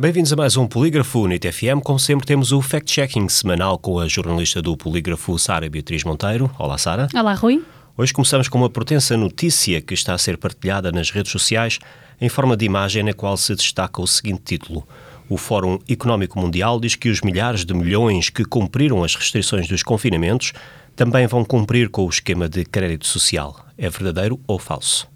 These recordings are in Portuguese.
Bem-vindos a mais um Polígrafo NIT FM. Como sempre, temos o fact-checking semanal com a jornalista do Polígrafo, Sara Beatriz Monteiro. Olá, Sara. Olá, Rui. Hoje começamos com uma potença notícia que está a ser partilhada nas redes sociais em forma de imagem na qual se destaca o seguinte título. O Fórum Económico Mundial diz que os milhares de milhões que cumpriram as restrições dos confinamentos também vão cumprir com o esquema de crédito social. É verdadeiro ou falso?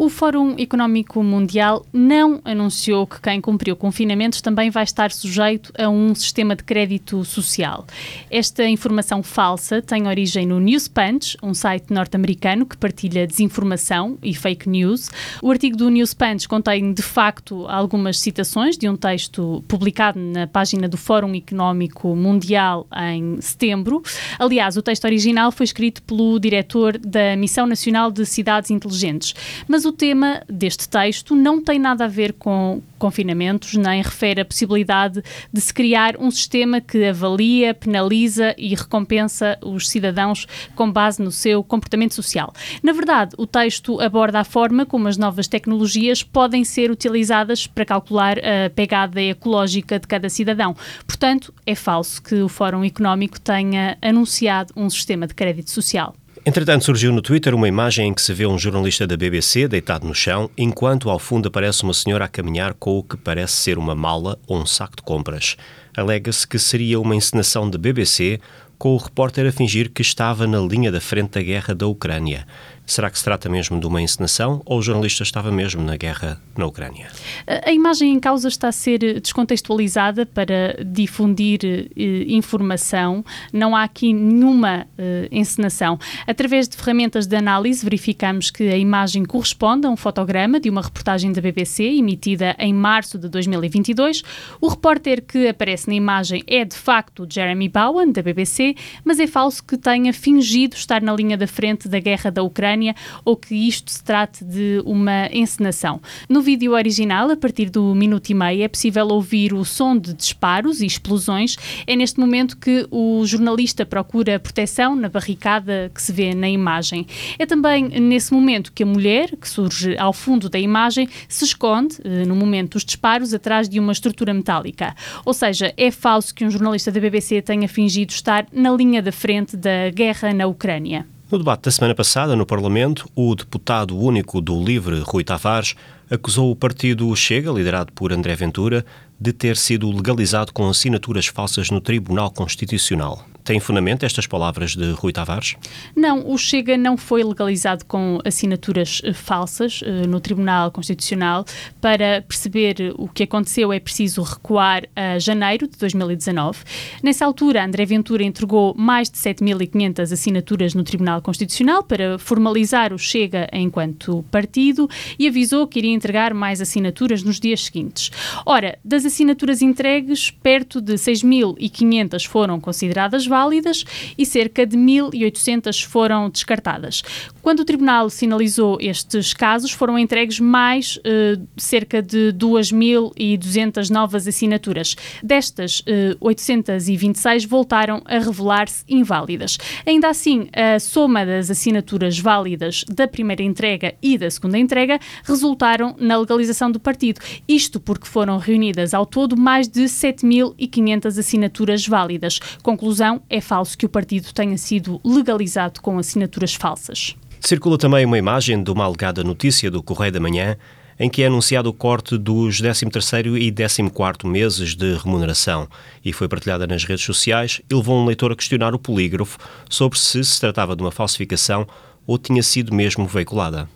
O Fórum Económico Mundial não anunciou que quem cumpriu confinamentos também vai estar sujeito a um sistema de crédito social. Esta informação falsa tem origem no Newspunch, um site norte-americano que partilha desinformação e fake news. O artigo do Newspunch contém, de facto, algumas citações de um texto publicado na página do Fórum Económico Mundial em setembro. Aliás, o texto original foi escrito pelo diretor da Missão Nacional de Cidades Inteligentes. Mas o tema deste texto não tem nada a ver com confinamentos, nem refere a possibilidade de se criar um sistema que avalia, penaliza e recompensa os cidadãos com base no seu comportamento social. Na verdade, o texto aborda a forma como as novas tecnologias podem ser utilizadas para calcular a pegada ecológica de cada cidadão. Portanto, é falso que o Fórum Económico tenha anunciado um sistema de crédito social. Entretanto, surgiu no Twitter uma imagem em que se vê um jornalista da BBC deitado no chão, enquanto ao fundo aparece uma senhora a caminhar com o que parece ser uma mala ou um saco de compras. Alega-se que seria uma encenação de BBC, com o repórter a fingir que estava na linha da frente da guerra da Ucrânia. Será que se trata mesmo de uma encenação ou o jornalista estava mesmo na guerra na Ucrânia? A imagem em causa está a ser descontextualizada para difundir eh, informação. Não há aqui nenhuma eh, encenação. Através de ferramentas de análise, verificamos que a imagem corresponde a um fotograma de uma reportagem da BBC emitida em março de 2022. O repórter que aparece na imagem é de facto Jeremy Bowen, da BBC, mas é falso que tenha fingido estar na linha da frente da guerra da Ucrânia ou que isto se trate de uma encenação. No vídeo original, a partir do minuto e meio, é possível ouvir o som de disparos e explosões. É neste momento que o jornalista procura proteção na barricada que se vê na imagem. É também nesse momento que a mulher, que surge ao fundo da imagem, se esconde, eh, no momento dos disparos, atrás de uma estrutura metálica. Ou seja, é falso que um jornalista da BBC tenha fingido estar na linha da frente da guerra na Ucrânia. No debate da semana passada, no Parlamento, o deputado único do LIVRE, Rui Tavares, acusou o partido Chega, liderado por André Ventura, de ter sido legalizado com assinaturas falsas no Tribunal Constitucional. Tem fundamento estas palavras de Rui Tavares? Não, o Chega não foi legalizado com assinaturas eh, falsas uh, no Tribunal Constitucional. Para perceber o que aconteceu é preciso recuar a janeiro de 2019. Nessa altura, André Ventura entregou mais de 7.500 assinaturas no Tribunal Constitucional para formalizar o Chega enquanto partido e avisou que iria entregar mais assinaturas nos dias seguintes. Ora, das assinaturas entregues, perto de 6.500 foram consideradas válidas válidas e cerca de 1.800 foram descartadas. Quando o Tribunal sinalizou estes casos, foram entregues mais eh, cerca de 2.200 novas assinaturas. Destas, eh, 826 voltaram a revelar-se inválidas. Ainda assim, a soma das assinaturas válidas da primeira entrega e da segunda entrega resultaram na legalização do partido. Isto porque foram reunidas ao todo mais de 7.500 assinaturas válidas. Conclusão: é falso que o partido tenha sido legalizado com assinaturas falsas. Circula também uma imagem de uma alegada notícia do Correio da Manhã em que é anunciado o corte dos 13º e 14º meses de remuneração e foi partilhada nas redes sociais e levou um leitor a questionar o polígrafo sobre se se tratava de uma falsificação ou tinha sido mesmo veiculada.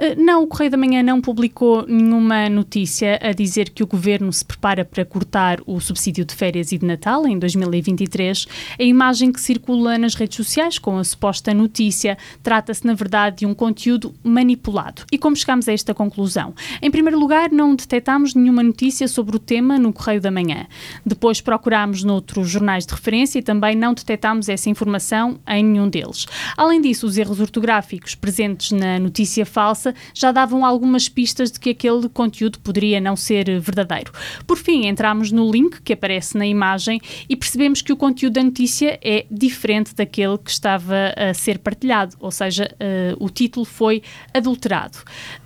Uh, não, o Correio da Manhã não publicou nenhuma notícia a dizer que o governo se prepara para cortar o subsídio de férias e de Natal em 2023. A imagem que circula nas redes sociais com a suposta notícia trata-se, na verdade, de um conteúdo manipulado. E como chegamos a esta conclusão? Em primeiro lugar, não detectámos nenhuma notícia sobre o tema no Correio da Manhã. Depois procurámos noutros jornais de referência e também não detectámos essa informação em nenhum deles. Além disso, os erros ortográficos presentes na notícia falsa já davam algumas pistas de que aquele conteúdo poderia não ser verdadeiro. Por fim, entramos no link que aparece na imagem e percebemos que o conteúdo da notícia é diferente daquele que estava a ser partilhado, ou seja, uh, o título foi adulterado.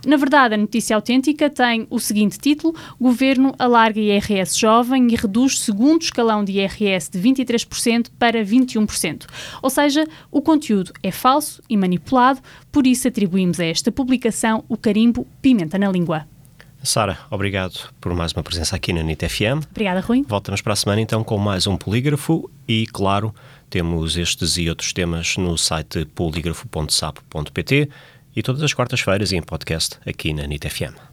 Na verdade, a notícia autêntica tem o seguinte título: Governo alarga IRS jovem e reduz segundo escalão de IRS de 23% para 21%. Ou seja, o conteúdo é falso e manipulado, por isso atribuímos a esta publicação o carimbo Pimenta na Língua. Sara, obrigado por mais uma presença aqui na NIT FM. Obrigada, Rui. Voltamos para a semana então com mais um polígrafo e, claro, temos estes e outros temas no site polígrafo.sapo.pt e todas as quartas-feiras em podcast aqui na NIT FM.